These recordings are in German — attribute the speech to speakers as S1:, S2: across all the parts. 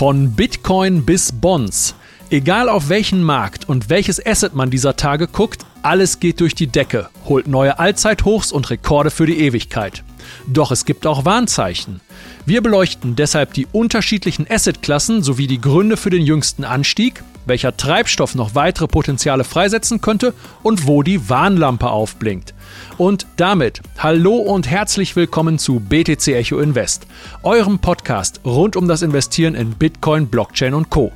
S1: Von Bitcoin bis Bonds. Egal auf welchen Markt und welches Asset man dieser Tage guckt, alles geht durch die Decke, holt neue Allzeithochs und Rekorde für die Ewigkeit. Doch es gibt auch Warnzeichen. Wir beleuchten deshalb die unterschiedlichen Assetklassen sowie die Gründe für den jüngsten Anstieg, welcher Treibstoff noch weitere Potenziale freisetzen könnte und wo die Warnlampe aufblinkt. Und damit hallo und herzlich willkommen zu BTC Echo Invest, eurem Podcast rund um das Investieren in Bitcoin, Blockchain und Co.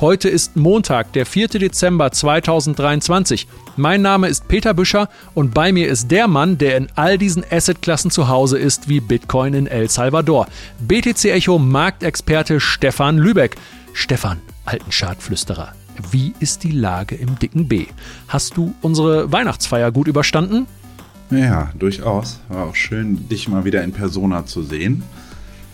S1: Heute ist Montag, der 4. Dezember 2023. Mein Name ist Peter Büscher und bei mir ist der Mann, der in all diesen Assetklassen zu Hause ist, wie Bitcoin in El Salvador. BTC Echo Marktexperte Stefan Lübeck. Stefan, alten Schadflüsterer, wie ist die Lage im dicken B? Hast du unsere Weihnachtsfeier gut überstanden?
S2: Ja, durchaus. War auch schön, dich mal wieder in Persona zu sehen.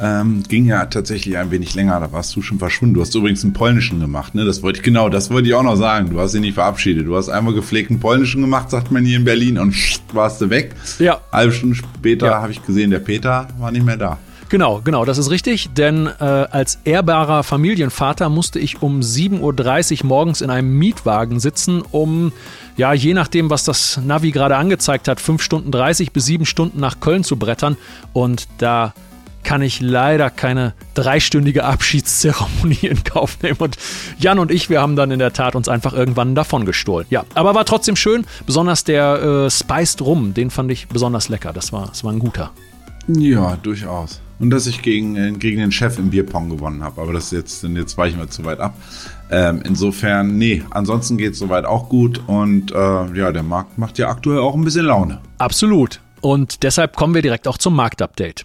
S2: Ähm, ging ja tatsächlich ein wenig länger, da warst du schon verschwunden. Du hast übrigens einen polnischen gemacht, ne? Das wollte ich genau, das wollte ich auch noch sagen. Du hast ihn nicht verabschiedet. Du hast einmal gepflegten polnischen gemacht, sagt man hier in Berlin, und warst du weg. Ja. Halbe Stunde später ja. habe ich gesehen, der Peter war nicht mehr da.
S1: Genau, genau, das ist richtig, denn äh, als ehrbarer Familienvater musste ich um 7.30 Uhr morgens in einem Mietwagen sitzen, um, ja, je nachdem, was das Navi gerade angezeigt hat, 5 Stunden 30 bis 7 Stunden nach Köln zu brettern. Und da kann ich leider keine dreistündige Abschiedszeremonie in Kauf nehmen. Und Jan und ich, wir haben dann in der Tat uns einfach irgendwann davon gestohlen. Ja, aber war trotzdem schön. Besonders der äh, Spiced Rum, den fand ich besonders lecker. Das war, das war ein guter.
S2: Ja, durchaus. Und dass ich gegen, äh, gegen den Chef im Bierpong gewonnen habe. Aber das jetzt, jetzt weichen wir zu weit ab. Ähm, insofern, nee, ansonsten geht es soweit auch gut. Und äh, ja, der Markt macht ja aktuell auch ein bisschen Laune.
S1: Absolut. Und deshalb kommen wir direkt auch zum Marktupdate.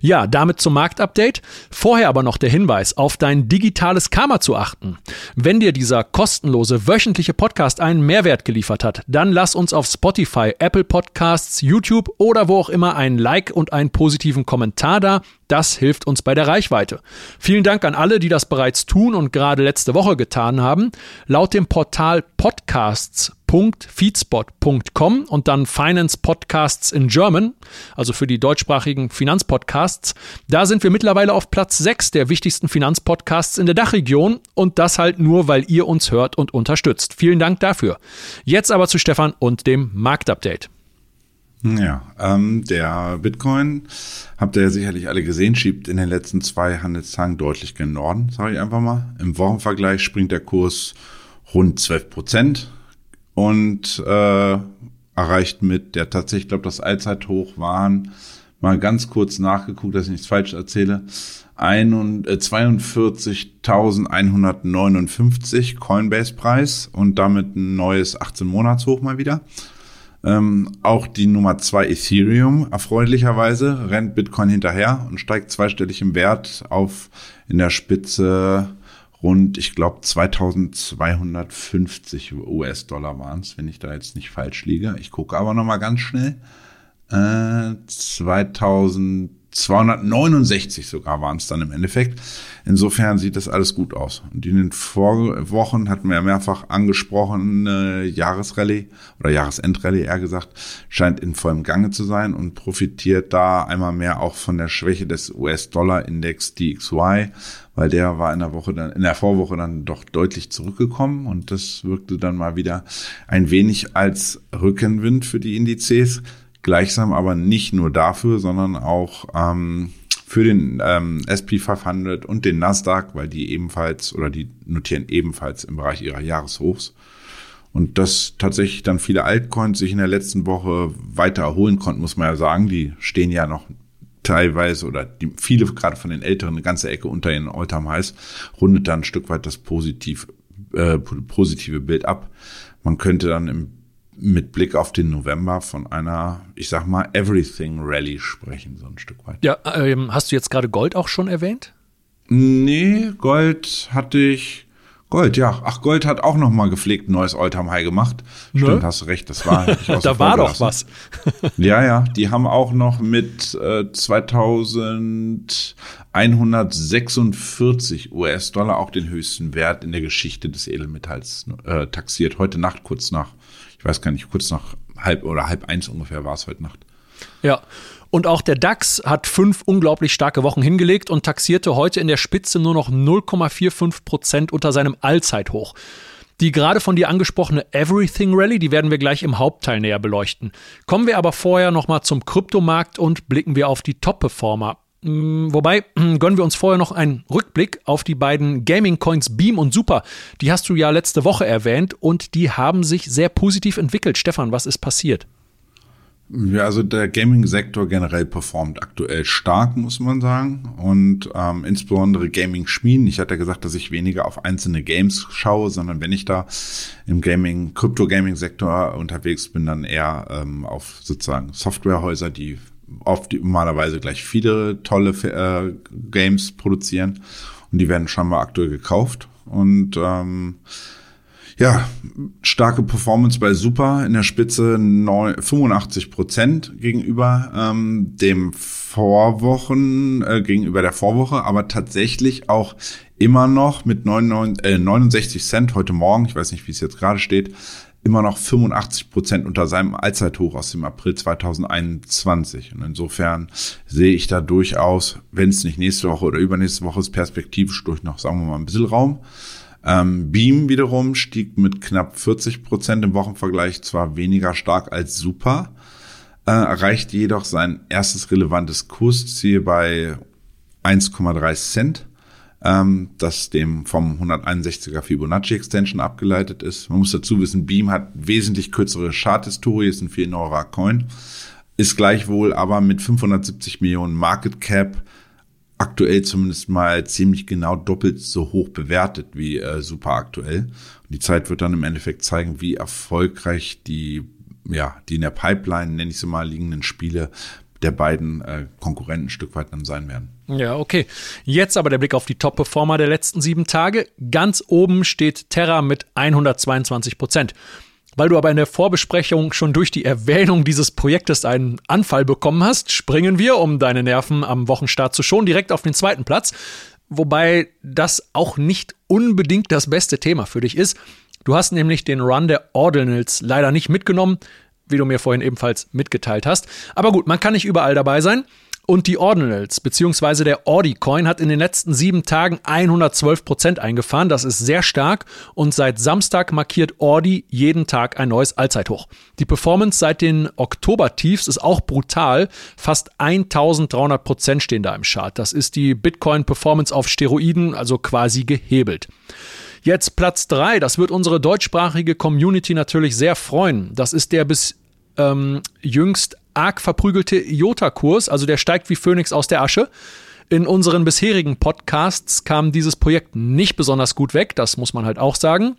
S1: Ja, damit zum Marktupdate. Vorher aber noch der Hinweis, auf dein digitales Karma zu achten. Wenn dir dieser kostenlose wöchentliche Podcast einen Mehrwert geliefert hat, dann lass uns auf Spotify, Apple Podcasts, YouTube oder wo auch immer ein Like und einen positiven Kommentar da. Das hilft uns bei der Reichweite. Vielen Dank an alle, die das bereits tun und gerade letzte Woche getan haben. Laut dem Portal podcasts.feedspot.com und dann Finance Podcasts in German, also für die deutschsprachigen Finanzpodcasts. Da sind wir mittlerweile auf Platz 6 der wichtigsten Finanzpodcasts in der Dachregion und das halt nur, weil ihr uns hört und unterstützt. Vielen Dank dafür. Jetzt aber zu Stefan und dem Marktupdate.
S2: Ja, ähm, der Bitcoin, habt ihr ja sicherlich alle gesehen, schiebt in den letzten zwei Handelstagen deutlich gen Norden, sage ich einfach mal. Im Wochenvergleich springt der Kurs rund 12 Prozent und äh, erreicht mit der tatsächlich, ich glaube, das Allzeithoch waren, mal ganz kurz nachgeguckt, dass ich nichts falsch erzähle, äh, 42.159 Coinbase-Preis und damit ein neues 18-Monats-Hoch mal wieder. Ähm, auch die Nummer zwei Ethereum, erfreulicherweise, rennt Bitcoin hinterher und steigt zweistellig im Wert auf in der Spitze rund, ich glaube, 2250 US-Dollar waren es, wenn ich da jetzt nicht falsch liege. Ich gucke aber noch mal ganz schnell. Äh, 2000 269 sogar waren es dann im Endeffekt. Insofern sieht das alles gut aus. Und in den Vorwochen hatten wir mehrfach angesprochen, äh, Jahresrallye oder Jahresendrallye eher gesagt, scheint in vollem Gange zu sein und profitiert da einmal mehr auch von der Schwäche des US-Dollar-Index DXY, weil der war in der Woche dann, in der Vorwoche dann doch deutlich zurückgekommen und das wirkte dann mal wieder ein wenig als Rückenwind für die Indizes gleichsam aber nicht nur dafür, sondern auch ähm, für den ähm, SP 500 und den Nasdaq, weil die ebenfalls oder die notieren ebenfalls im Bereich ihrer Jahreshochs. Und dass tatsächlich dann viele Altcoins sich in der letzten Woche weiter erholen konnten, muss man ja sagen. Die stehen ja noch teilweise oder die, viele gerade von den Älteren eine ganze Ecke unter ihren Alltime Highs, rundet dann ein Stück weit das positiv, äh, positive Bild ab. Man könnte dann im mit Blick auf den November von einer, ich sag mal, Everything Rally sprechen, so ein Stück weit.
S1: Ja, ähm, hast du jetzt gerade Gold auch schon erwähnt?
S2: Nee, Gold hatte ich. Gold, ja. Ach, Gold hat auch noch mal gepflegt ein neues Alltime High gemacht. Ne? Stimmt, hast du recht, das war.
S1: da war doch was.
S2: ja, ja, die haben auch noch mit äh, 2146 US-Dollar auch den höchsten Wert in der Geschichte des Edelmetalls äh, taxiert. Heute Nacht kurz nach weiß gar nicht, kurz nach halb oder halb eins ungefähr war es heute Nacht.
S1: Ja. Und auch der DAX hat fünf unglaublich starke Wochen hingelegt und taxierte heute in der Spitze nur noch 0,45 Prozent unter seinem Allzeithoch. Die gerade von dir angesprochene Everything Rally, die werden wir gleich im Hauptteil näher beleuchten. Kommen wir aber vorher nochmal zum Kryptomarkt und blicken wir auf die Top-Performer. Mm, wobei, gönnen wir uns vorher noch einen Rückblick auf die beiden Gaming-Coins Beam und Super. Die hast du ja letzte Woche erwähnt und die haben sich sehr positiv entwickelt. Stefan, was ist passiert?
S2: Ja, also der Gaming-Sektor generell performt aktuell stark, muss man sagen. Und ähm, insbesondere Gaming-Schmieden. Ich hatte ja gesagt, dass ich weniger auf einzelne Games schaue, sondern wenn ich da im Gaming, Krypto-Gaming-Sektor unterwegs bin, dann eher ähm, auf sozusagen Softwarehäuser, die oft normalerweise gleich viele tolle äh, Games produzieren. Und die werden scheinbar aktuell gekauft. Und ähm, ja, starke Performance bei Super in der Spitze 85 Prozent gegenüber ähm, dem Vorwochen, äh, gegenüber der Vorwoche, aber tatsächlich auch immer noch mit 99, äh, 69 Cent heute Morgen, ich weiß nicht, wie es jetzt gerade steht, immer noch 85 Prozent unter seinem Allzeithoch aus dem April 2021. Und insofern sehe ich da durchaus, wenn es nicht nächste Woche oder übernächste Woche ist, perspektivisch durch noch, sagen wir mal, ein bisschen Raum. Ähm, Beam wiederum stieg mit knapp 40 Prozent im Wochenvergleich zwar weniger stark als Super, äh, erreichte jedoch sein erstes relevantes Kursziel bei 1,3 Cent, ähm, das dem vom 161er Fibonacci Extension abgeleitet ist. Man muss dazu wissen, Beam hat wesentlich kürzere Charthistorie, ist ein viel neuerer Coin, ist gleichwohl aber mit 570 Millionen Market Cap aktuell zumindest mal ziemlich genau doppelt so hoch bewertet wie äh, super aktuell. Und die Zeit wird dann im Endeffekt zeigen, wie erfolgreich die, ja, die in der Pipeline, nenne ich sie mal, liegenden Spiele der beiden äh, Konkurrenten ein Stück weit dann sein werden.
S1: Ja, okay. Jetzt aber der Blick auf die Top-Performer der letzten sieben Tage. Ganz oben steht Terra mit 122 Prozent. Weil du aber in der Vorbesprechung schon durch die Erwähnung dieses Projektes einen Anfall bekommen hast, springen wir, um deine Nerven am Wochenstart zu schonen, direkt auf den zweiten Platz. Wobei das auch nicht unbedingt das beste Thema für dich ist. Du hast nämlich den Run der Ordinals leider nicht mitgenommen, wie du mir vorhin ebenfalls mitgeteilt hast. Aber gut, man kann nicht überall dabei sein. Und die Ordinals, beziehungsweise der Audi-Coin, hat in den letzten sieben Tagen 112 Prozent eingefahren. Das ist sehr stark. Und seit Samstag markiert Audi jeden Tag ein neues Allzeithoch. Die Performance seit den Oktober-Tiefs ist auch brutal. Fast 1300 Prozent stehen da im Chart. Das ist die Bitcoin-Performance auf Steroiden, also quasi gehebelt. Jetzt Platz drei. Das wird unsere deutschsprachige Community natürlich sehr freuen. Das ist der bis ähm, jüngst arg verprügelte IOTA-Kurs, also der steigt wie Phönix aus der Asche. In unseren bisherigen Podcasts kam dieses Projekt nicht besonders gut weg, das muss man halt auch sagen.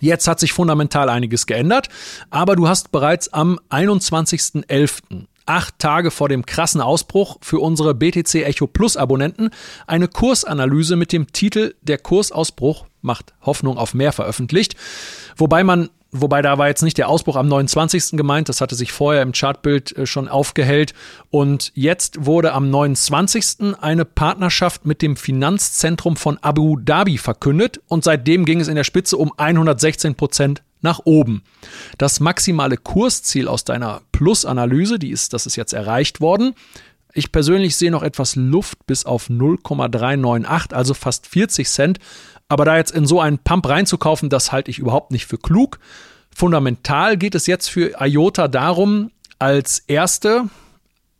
S1: Jetzt hat sich fundamental einiges geändert, aber du hast bereits am 21.11., acht Tage vor dem krassen Ausbruch, für unsere BTC Echo Plus Abonnenten eine Kursanalyse mit dem Titel Der Kursausbruch macht Hoffnung auf mehr veröffentlicht. Wobei man Wobei da war jetzt nicht der Ausbruch am 29. gemeint, das hatte sich vorher im Chartbild äh, schon aufgehellt. Und jetzt wurde am 29. eine Partnerschaft mit dem Finanzzentrum von Abu Dhabi verkündet und seitdem ging es in der Spitze um 116 Prozent nach oben. Das maximale Kursziel aus deiner Plus-Analyse, die ist, das ist jetzt erreicht worden. Ich persönlich sehe noch etwas Luft bis auf 0,398, also fast 40 Cent. Aber da jetzt in so einen Pump reinzukaufen, das halte ich überhaupt nicht für klug. Fundamental geht es jetzt für IOTA darum, als erste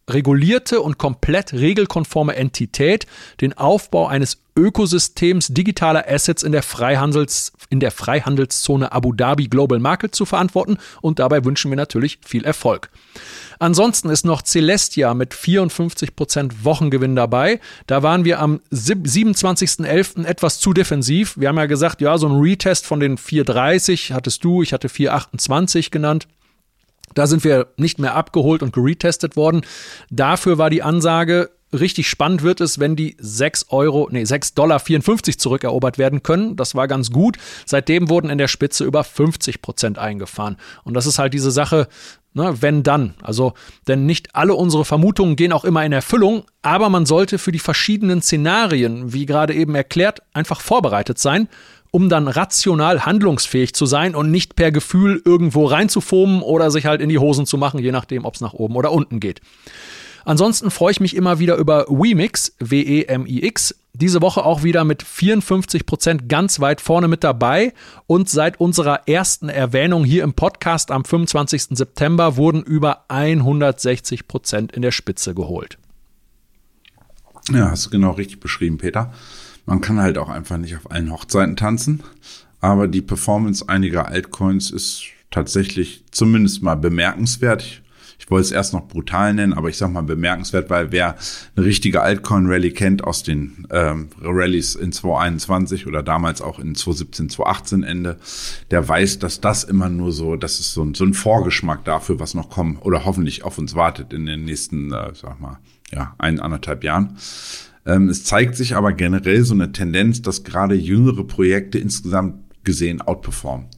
S1: regulierte und komplett regelkonforme Entität den Aufbau eines Ökosystems digitaler Assets in der, Freihandels, in der Freihandelszone Abu Dhabi Global Market zu verantworten und dabei wünschen wir natürlich viel Erfolg. Ansonsten ist noch Celestia mit 54% Wochengewinn dabei. Da waren wir am 27.11. etwas zu defensiv. Wir haben ja gesagt, ja, so ein Retest von den 430 hattest du, ich hatte 428 genannt. Da sind wir nicht mehr abgeholt und geretestet worden. Dafür war die Ansage, richtig spannend wird es, wenn die 6 Euro, nee, 6 Dollar 54 zurückerobert werden können. Das war ganz gut. Seitdem wurden in der Spitze über 50 Prozent eingefahren. Und das ist halt diese Sache, ne, wenn dann. Also, denn nicht alle unsere Vermutungen gehen auch immer in Erfüllung, aber man sollte für die verschiedenen Szenarien, wie gerade eben erklärt, einfach vorbereitet sein um dann rational handlungsfähig zu sein und nicht per Gefühl irgendwo reinzufomen oder sich halt in die Hosen zu machen, je nachdem, ob es nach oben oder unten geht. Ansonsten freue ich mich immer wieder über Wemix, W-E-M-I-X. Diese Woche auch wieder mit 54 Prozent ganz weit vorne mit dabei. Und seit unserer ersten Erwähnung hier im Podcast am 25. September wurden über 160 Prozent in der Spitze geholt.
S2: Ja, hast du genau richtig beschrieben, Peter. Man kann halt auch einfach nicht auf allen Hochzeiten tanzen. Aber die Performance einiger Altcoins ist tatsächlich zumindest mal bemerkenswert. Ich ich wollte es erst noch brutal nennen, aber ich sag mal bemerkenswert, weil wer eine richtige Altcoin-Rallye kennt aus den ähm, Rallyes in 2021 oder damals auch in 2017, 2018 Ende, der weiß, dass das immer nur so, das ist so ein, so ein Vorgeschmack dafür, was noch kommen oder hoffentlich auf uns wartet in den nächsten, äh, sag mal, ja, ein, anderthalb Jahren. Ähm, es zeigt sich aber generell so eine Tendenz, dass gerade jüngere Projekte insgesamt gesehen outperformen.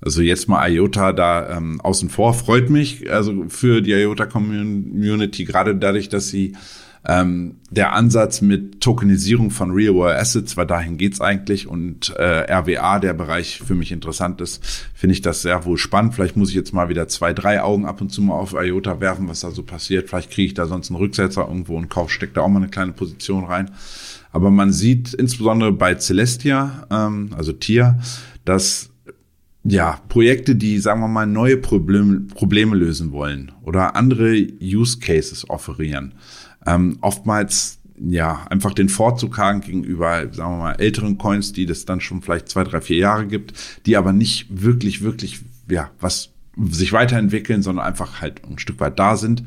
S2: Also jetzt mal IOTA da ähm, außen vor, freut mich, also für die IOTA Community, gerade dadurch, dass sie ähm, der Ansatz mit Tokenisierung von Real World Assets, weil dahin geht's eigentlich und äh, RWA, der Bereich für mich interessant ist, finde ich das sehr wohl spannend. Vielleicht muss ich jetzt mal wieder zwei, drei Augen ab und zu mal auf IOTA werfen, was da so passiert. Vielleicht kriege ich da sonst einen Rücksetzer irgendwo und kauf, steckt da auch mal eine kleine Position rein. Aber man sieht insbesondere bei Celestia, ähm, also Tier, dass ja, Projekte, die, sagen wir mal, neue Probleme, Probleme lösen wollen oder andere Use Cases offerieren, ähm, oftmals ja einfach den Vorzug haben gegenüber, sagen wir mal, älteren Coins, die das dann schon vielleicht zwei, drei, vier Jahre gibt, die aber nicht wirklich, wirklich, ja, was sich weiterentwickeln, sondern einfach halt ein Stück weit da sind.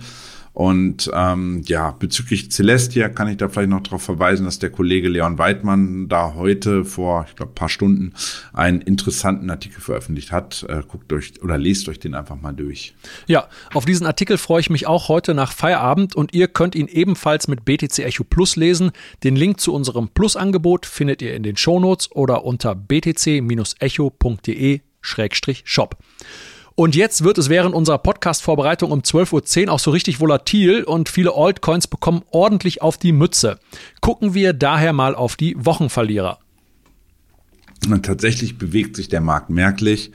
S2: Und ähm, ja, bezüglich Celestia kann ich da vielleicht noch darauf verweisen, dass der Kollege Leon Weidmann da heute vor, ich glaube, paar Stunden einen interessanten Artikel veröffentlicht hat. Äh, guckt euch oder lest euch den einfach mal durch.
S1: Ja, auf diesen Artikel freue ich mich auch heute nach Feierabend und ihr könnt ihn ebenfalls mit BTC Echo Plus lesen. Den Link zu unserem Plus-Angebot findet ihr in den Shownotes oder unter btc-echo.de-shop. Und jetzt wird es während unserer Podcast-Vorbereitung um 12.10 Uhr auch so richtig volatil und viele Altcoins bekommen ordentlich auf die Mütze. Gucken wir daher mal auf die Wochenverlierer.
S2: Und tatsächlich bewegt sich der Markt merklich.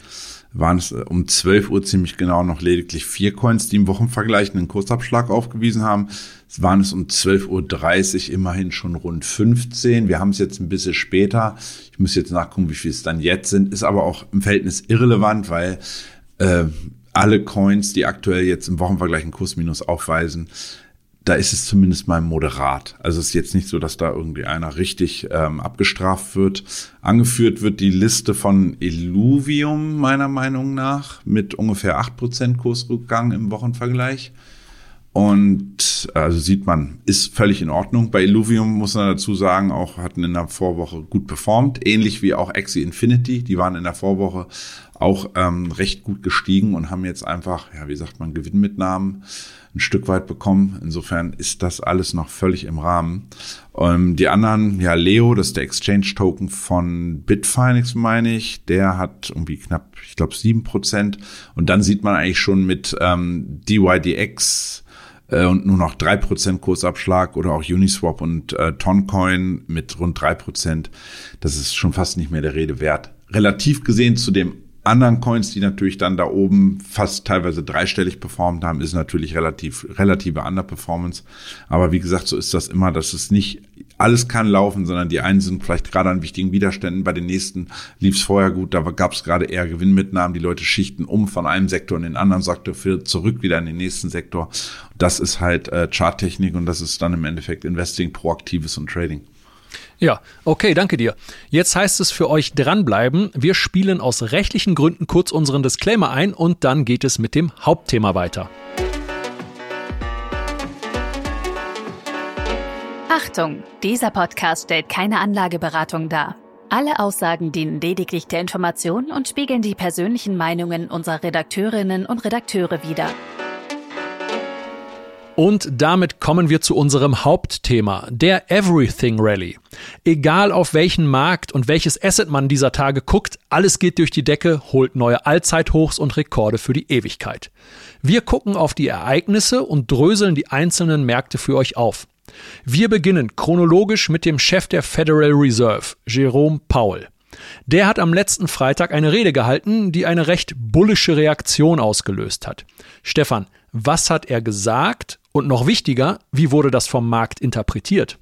S2: Waren es äh, um 12 Uhr ziemlich genau noch lediglich vier Coins, die im Wochenvergleich einen Kursabschlag aufgewiesen haben. Es waren es um 12.30 Uhr immerhin schon rund 15. Wir haben es jetzt ein bisschen später. Ich muss jetzt nachgucken, wie viel es dann jetzt sind. Ist aber auch im Verhältnis irrelevant, weil äh, alle Coins, die aktuell jetzt im Wochenvergleich einen Kursminus aufweisen, da ist es zumindest mal moderat. Also es ist jetzt nicht so, dass da irgendwie einer richtig ähm, abgestraft wird. Angeführt wird die Liste von Illuvium meiner Meinung nach mit ungefähr 8% Kursrückgang im Wochenvergleich. Und also sieht man, ist völlig in Ordnung. Bei Illuvium muss man dazu sagen, auch hatten in der Vorwoche gut performt, ähnlich wie auch Axie Infinity. Die waren in der Vorwoche auch ähm, recht gut gestiegen und haben jetzt einfach, ja, wie sagt man, Gewinnmitnahmen ein Stück weit bekommen. Insofern ist das alles noch völlig im Rahmen. Ähm, die anderen, ja, Leo, das ist der Exchange-Token von Bitfinex, meine ich, der hat irgendwie knapp, ich glaube, sieben Prozent. Und dann sieht man eigentlich schon mit ähm, DYDX, äh, und nur noch drei Prozent Kursabschlag oder auch Uniswap und äh, Toncoin mit rund drei Prozent. Das ist schon fast nicht mehr der Rede wert. Relativ gesehen zu dem anderen Coins, die natürlich dann da oben fast teilweise dreistellig performt haben, ist natürlich relativ, relative Underperformance. Aber wie gesagt, so ist das immer, dass es nicht alles kann laufen, sondern die einen sind vielleicht gerade an wichtigen Widerständen. Bei den nächsten lief es vorher gut, da gab es gerade eher Gewinnmitnahmen. Die Leute schichten um von einem Sektor in den anderen Sektor für zurück wieder in den nächsten Sektor. Das ist halt äh, Charttechnik und das ist dann im Endeffekt Investing, Proaktives und Trading.
S1: Ja, okay, danke dir. Jetzt heißt es für euch dranbleiben. Wir spielen aus rechtlichen Gründen kurz unseren Disclaimer ein und dann geht es mit dem Hauptthema weiter.
S3: Achtung, dieser Podcast stellt keine Anlageberatung dar. Alle Aussagen dienen lediglich der Information und spiegeln die persönlichen Meinungen unserer Redakteurinnen und Redakteure wider.
S1: Und damit kommen wir zu unserem Hauptthema, der Everything Rally. Egal auf welchen Markt und welches Asset man dieser Tage guckt, alles geht durch die Decke, holt neue Allzeithochs und Rekorde für die Ewigkeit. Wir gucken auf die Ereignisse und dröseln die einzelnen Märkte für euch auf. Wir beginnen chronologisch mit dem Chef der Federal Reserve, Jerome Powell. Der hat am letzten Freitag eine Rede gehalten, die eine recht bullische Reaktion ausgelöst hat. Stefan, was hat er gesagt? Und noch wichtiger, wie wurde das vom Markt interpretiert?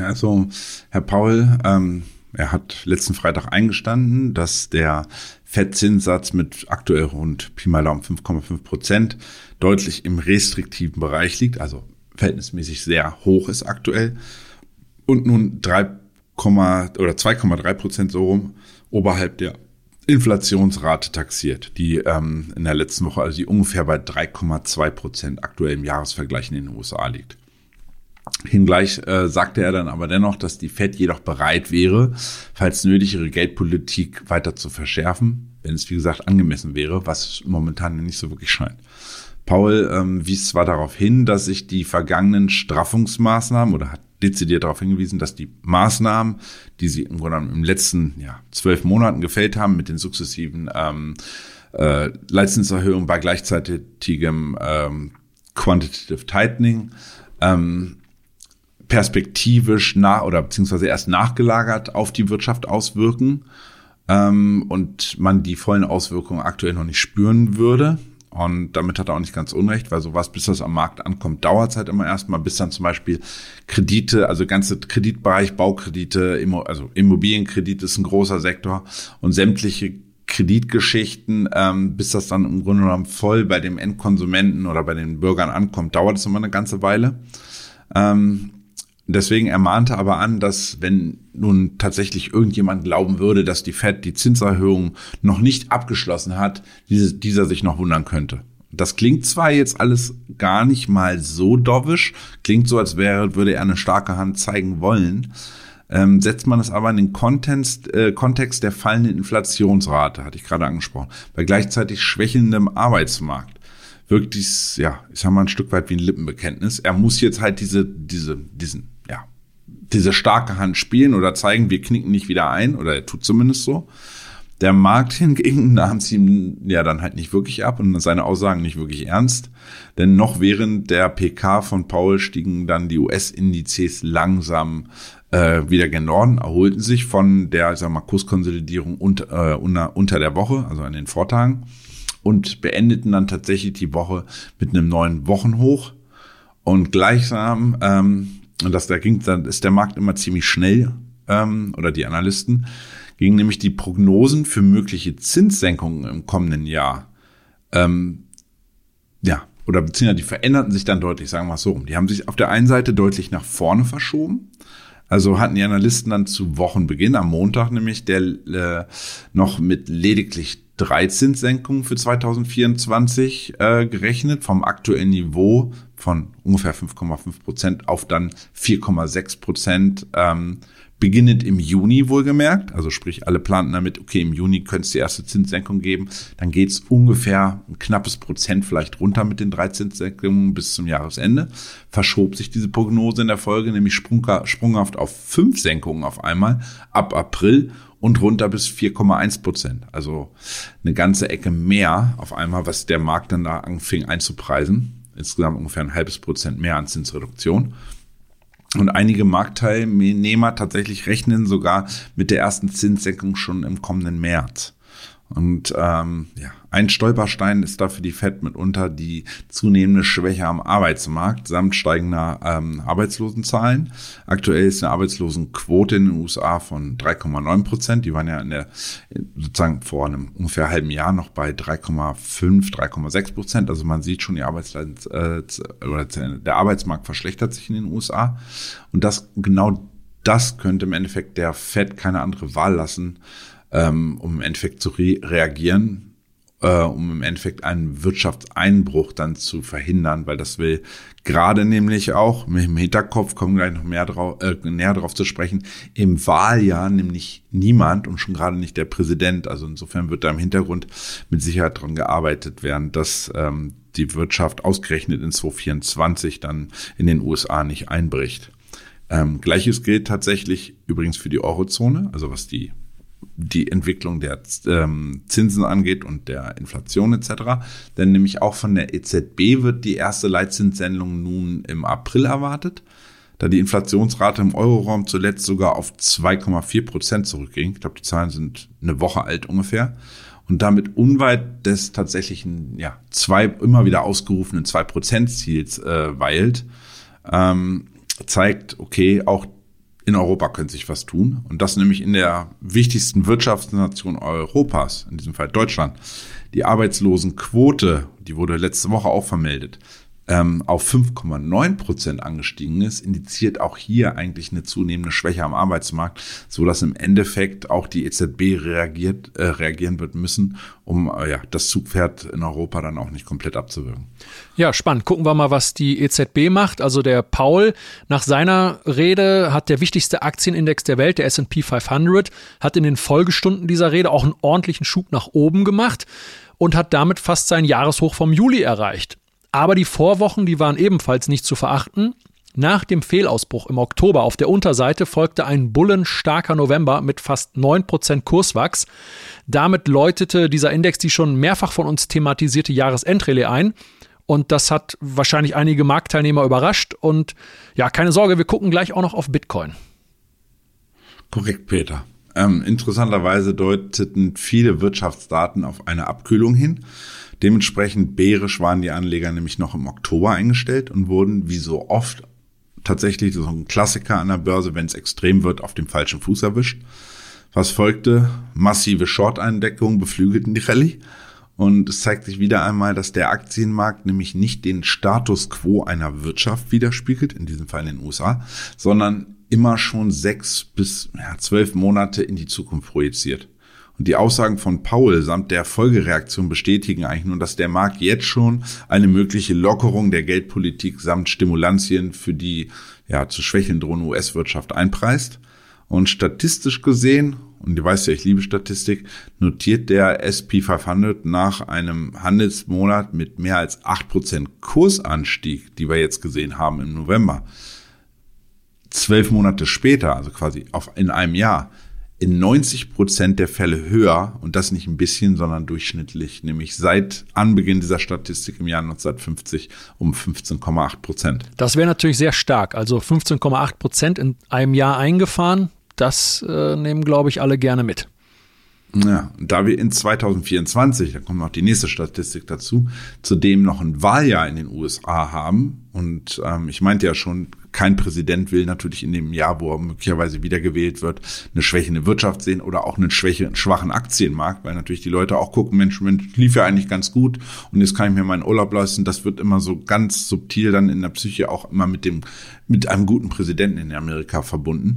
S2: Also, Herr Paul, ähm, er hat letzten Freitag eingestanden, dass der Fettzinssatz mit aktuell rund Pi mal Daumen 5,5 Prozent deutlich im restriktiven Bereich liegt, also verhältnismäßig sehr hoch ist aktuell und nun 3, oder 2,3 Prozent so rum oberhalb der Inflationsrate taxiert, die ähm, in der letzten Woche, also die ungefähr bei 3,2 Prozent aktuell im Jahresvergleich in den USA liegt. Hingleich äh, sagte er dann aber dennoch, dass die Fed jedoch bereit wäre, falls nötig, ihre Geldpolitik weiter zu verschärfen, wenn es wie gesagt angemessen wäre, was momentan nicht so wirklich scheint. Paul ähm, wies zwar darauf hin, dass sich die vergangenen Straffungsmaßnahmen oder hat dezidiert darauf hingewiesen, dass die Maßnahmen, die sie im Grunde im letzten ja, zwölf Monaten gefällt haben, mit den sukzessiven ähm, äh, Leitzinserhöhungen bei gleichzeitigem ähm, Quantitative Tightening, ähm, perspektivisch nach oder beziehungsweise erst nachgelagert auf die Wirtschaft auswirken ähm, und man die vollen Auswirkungen aktuell noch nicht spüren würde. Und damit hat er auch nicht ganz unrecht, weil sowas, bis das am Markt ankommt, dauert es halt immer erstmal, bis dann zum Beispiel Kredite, also ganze Kreditbereich, Baukredite, also Immobilienkredit ist ein großer Sektor und sämtliche Kreditgeschichten, ähm, bis das dann im Grunde genommen voll bei dem Endkonsumenten oder bei den Bürgern ankommt, dauert es immer eine ganze Weile. Ähm, Deswegen ermahnte aber an, dass wenn nun tatsächlich irgendjemand glauben würde, dass die Fed die Zinserhöhung noch nicht abgeschlossen hat, diese, dieser sich noch wundern könnte. Das klingt zwar jetzt alles gar nicht mal so dovish, klingt so, als wäre, würde er eine starke Hand zeigen wollen. Ähm, setzt man es aber in den Kontext, äh, Kontext der fallenden Inflationsrate, hatte ich gerade angesprochen, bei gleichzeitig schwächendem Arbeitsmarkt wirkt dies, ja, ich sag mal, ein Stück weit wie ein Lippenbekenntnis. Er muss jetzt halt diese, diese, diesen, ja, diese starke Hand spielen oder zeigen, wir knicken nicht wieder ein, oder er tut zumindest so. Der Markt hingegen nahm es ihm ja dann halt nicht wirklich ab und seine Aussagen nicht wirklich ernst. Denn noch während der PK von Paul stiegen dann die US-Indizes langsam äh, wieder gen Norden, erholten sich von der, ich sag mal, Kurskonsolidierung unter, äh, unter, unter der Woche, also an den Vortagen und beendeten dann tatsächlich die Woche mit einem neuen Wochenhoch. Und gleichsam, ähm, und das da ging, dann ist der Markt immer ziemlich schnell, ähm, oder die Analysten, gingen nämlich die Prognosen für mögliche Zinssenkungen im kommenden Jahr, ähm, ja, oder beziehungsweise die veränderten sich dann deutlich, sagen wir es so. Die haben sich auf der einen Seite deutlich nach vorne verschoben. Also hatten die Analysten dann zu Wochenbeginn, am Montag nämlich, der äh, noch mit lediglich drei Zinssenkungen für 2024 äh, gerechnet, vom aktuellen Niveau von ungefähr 5,5 Prozent auf dann 4,6 Prozent, ähm, beginnend im Juni wohlgemerkt. Also sprich, alle planten damit, okay, im Juni könnte es die erste Zinssenkung geben. Dann geht es ungefähr ein knappes Prozent vielleicht runter mit den drei Zinssenkungen bis zum Jahresende. Verschob sich diese Prognose in der Folge nämlich sprunghaft auf fünf Senkungen auf einmal ab April und runter bis 4,1 Prozent. Also eine ganze Ecke mehr auf einmal, was der Markt dann da anfing einzupreisen. Insgesamt ungefähr ein halbes Prozent mehr an Zinsreduktion. Und einige Marktteilnehmer tatsächlich rechnen sogar mit der ersten Zinssenkung schon im kommenden März. Und ähm, ja, ein Stolperstein ist da für die FED mitunter die zunehmende Schwäche am Arbeitsmarkt samt steigender ähm, Arbeitslosenzahlen. Aktuell ist eine Arbeitslosenquote in den USA von 3,9 Prozent. Die waren ja in der, sozusagen vor einem ungefähr halben Jahr noch bei 3,5, 3,6 Prozent. Also man sieht schon, die Arbeitsleid, äh, oder der Arbeitsmarkt verschlechtert sich in den USA. Und das genau das könnte im Endeffekt der Fed keine andere Wahl lassen, ähm, um im Endeffekt zu re reagieren, äh, um im Endeffekt einen Wirtschaftseinbruch dann zu verhindern, weil das will gerade nämlich auch mit dem Hinterkopf, kommen gleich noch mehr drauf, äh, näher drauf zu sprechen, im Wahljahr nämlich niemand und schon gerade nicht der Präsident. Also insofern wird da im Hintergrund mit Sicherheit dran gearbeitet werden, dass ähm, die Wirtschaft ausgerechnet in 2024 dann in den USA nicht einbricht. Ähm, Gleiches gilt tatsächlich übrigens für die Eurozone, also was die die Entwicklung der ähm, Zinsen angeht und der Inflation etc. Denn nämlich auch von der EZB wird die erste Leitzinssendung nun im April erwartet. da die Inflationsrate im Euroraum zuletzt sogar auf 2,4 Prozent zurückging. Ich glaube, die Zahlen sind eine Woche alt ungefähr. Und damit unweit des tatsächlichen, ja, zwei, immer wieder ausgerufenen 2-Prozent-Ziels äh, weilt, ähm, zeigt, okay, auch in Europa könnte sich was tun. Und das nämlich in der wichtigsten Wirtschaftsnation Europas, in diesem Fall Deutschland. Die Arbeitslosenquote, die wurde letzte Woche auch vermeldet, ähm, auf 5,9 Prozent angestiegen ist, indiziert auch hier eigentlich eine zunehmende Schwäche am Arbeitsmarkt, so dass im Endeffekt auch die EZB reagiert, äh, reagieren wird müssen, um äh, ja, das Zugpferd in Europa dann auch nicht komplett abzuwürgen.
S1: Ja, spannend. Gucken wir mal, was die EZB macht. Also der Paul, nach seiner Rede hat der wichtigste Aktienindex der Welt, der S&P 500, hat in den Folgestunden dieser Rede auch einen ordentlichen Schub nach oben gemacht und hat damit fast sein Jahreshoch vom Juli erreicht. Aber die Vorwochen, die waren ebenfalls nicht zu verachten. Nach dem Fehlausbruch im Oktober auf der Unterseite folgte ein bullenstarker November mit fast 9% Kurswachs. Damit läutete dieser Index die schon mehrfach von uns thematisierte Jahresendrallye ein. Und das hat wahrscheinlich einige Marktteilnehmer überrascht. Und ja, keine Sorge, wir gucken gleich auch noch auf Bitcoin.
S2: Korrekt, Peter. Ähm, interessanterweise deuteten viele Wirtschaftsdaten auf eine Abkühlung hin. Dementsprechend bärisch waren die Anleger nämlich noch im Oktober eingestellt und wurden wie so oft tatsächlich so ein Klassiker an der Börse, wenn es extrem wird, auf dem falschen Fuß erwischt. Was folgte? Massive Short-Eindeckungen beflügelten die Rallye. Und es zeigt sich wieder einmal, dass der Aktienmarkt nämlich nicht den Status quo einer Wirtschaft widerspiegelt, in diesem Fall in den USA, sondern immer schon sechs bis ja, zwölf Monate in die Zukunft projiziert. Und die Aussagen von Paul samt der Folgereaktion bestätigen eigentlich nur, dass der Markt jetzt schon eine mögliche Lockerung der Geldpolitik samt Stimulantien für die ja zu schwächeln drohende US-Wirtschaft einpreist. Und statistisch gesehen, und du weißt ja, ich liebe Statistik, notiert der SP 500 nach einem Handelsmonat mit mehr als acht Prozent Kursanstieg, die wir jetzt gesehen haben im November, zwölf Monate später, also quasi auf, in einem Jahr, in 90 Prozent der Fälle höher und das nicht ein bisschen, sondern durchschnittlich, nämlich seit Anbeginn dieser Statistik im Jahr 1950 um 15,8 Prozent.
S1: Das wäre natürlich sehr stark. Also 15,8 Prozent in einem Jahr eingefahren, das äh, nehmen, glaube ich, alle gerne mit.
S2: Ja, da wir in 2024, da kommt noch die nächste Statistik dazu, zudem noch ein Wahljahr in den USA haben. Und ähm, ich meinte ja schon, kein Präsident will natürlich in dem Jahr, wo er möglicherweise wiedergewählt wird, eine schwächende Wirtschaft sehen oder auch einen schwachen Aktienmarkt, weil natürlich die Leute auch gucken, Mensch, Mensch, lief ja eigentlich ganz gut und jetzt kann ich mir meinen Urlaub leisten. Das wird immer so ganz subtil dann in der Psyche auch immer mit dem, mit einem guten Präsidenten in Amerika verbunden.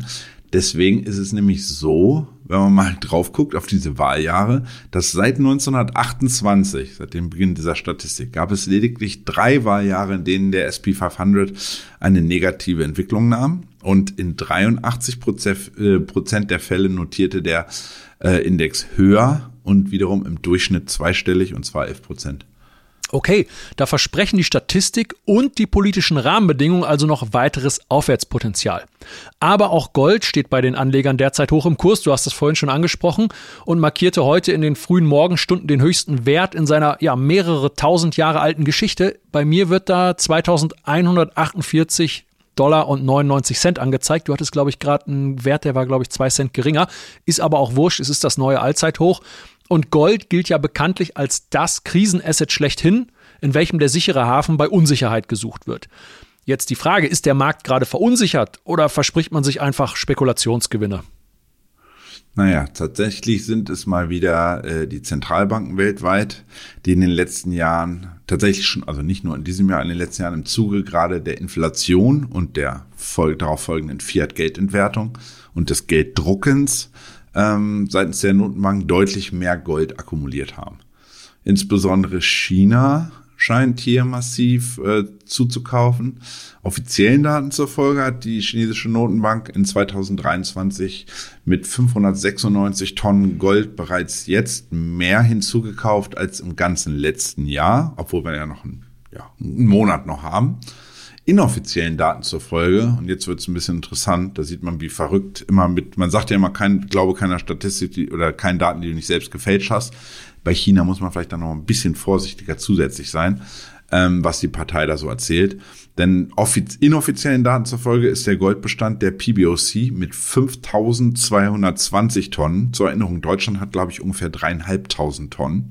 S2: Deswegen ist es nämlich so, wenn man mal drauf guckt auf diese Wahljahre, dass seit 1928, seit dem Beginn dieser Statistik, gab es lediglich drei Wahljahre, in denen der SP 500 eine negative Entwicklung nahm. Und in 83 äh, Prozent der Fälle notierte der äh, Index höher und wiederum im Durchschnitt zweistellig, und zwar 11 Prozent.
S1: Okay, da versprechen die Statistik und die politischen Rahmenbedingungen also noch weiteres Aufwärtspotenzial. Aber auch Gold steht bei den Anlegern derzeit hoch im Kurs, du hast es vorhin schon angesprochen, und markierte heute in den frühen Morgenstunden den höchsten Wert in seiner ja mehrere tausend Jahre alten Geschichte. Bei mir wird da 2148 Dollar und 99 Cent angezeigt. Du hattest, glaube ich, gerade einen Wert, der war, glaube ich, zwei Cent geringer. Ist aber auch wurscht, es ist das neue Allzeithoch. Und Gold gilt ja bekanntlich als das Krisenasset schlechthin, in welchem der sichere Hafen bei Unsicherheit gesucht wird. Jetzt die Frage, ist der Markt gerade verunsichert oder verspricht man sich einfach Spekulationsgewinne?
S2: Naja, tatsächlich sind es mal wieder äh, die Zentralbanken weltweit, die in den letzten Jahren tatsächlich schon, also nicht nur in diesem Jahr, in den letzten Jahren im Zuge gerade der Inflation und der fol darauf folgenden Fiat-Geldentwertung und des Gelddruckens ähm, seitens der Notenbank deutlich mehr Gold akkumuliert haben. Insbesondere China scheint hier massiv äh, zuzukaufen. Offiziellen Daten zur Folge hat die chinesische Notenbank in 2023 mit 596 Tonnen Gold bereits jetzt mehr hinzugekauft als im ganzen letzten Jahr, obwohl wir ja noch einen, ja, einen Monat noch haben inoffiziellen Daten zur Folge. Und jetzt wird es ein bisschen interessant. Da sieht man, wie verrückt immer mit, man sagt ja immer, kein, glaube keiner Statistik die, oder keinen Daten, die du nicht selbst gefälscht hast. Bei China muss man vielleicht dann noch ein bisschen vorsichtiger zusätzlich sein. ähm, was die Partei da so erzählt. Denn inoffiziellen Daten zufolge ist der Goldbestand der PBOC mit 5220 Tonnen. Zur Erinnerung, Deutschland hat, glaube ich, ungefähr dreieinhalbtausend Tonnen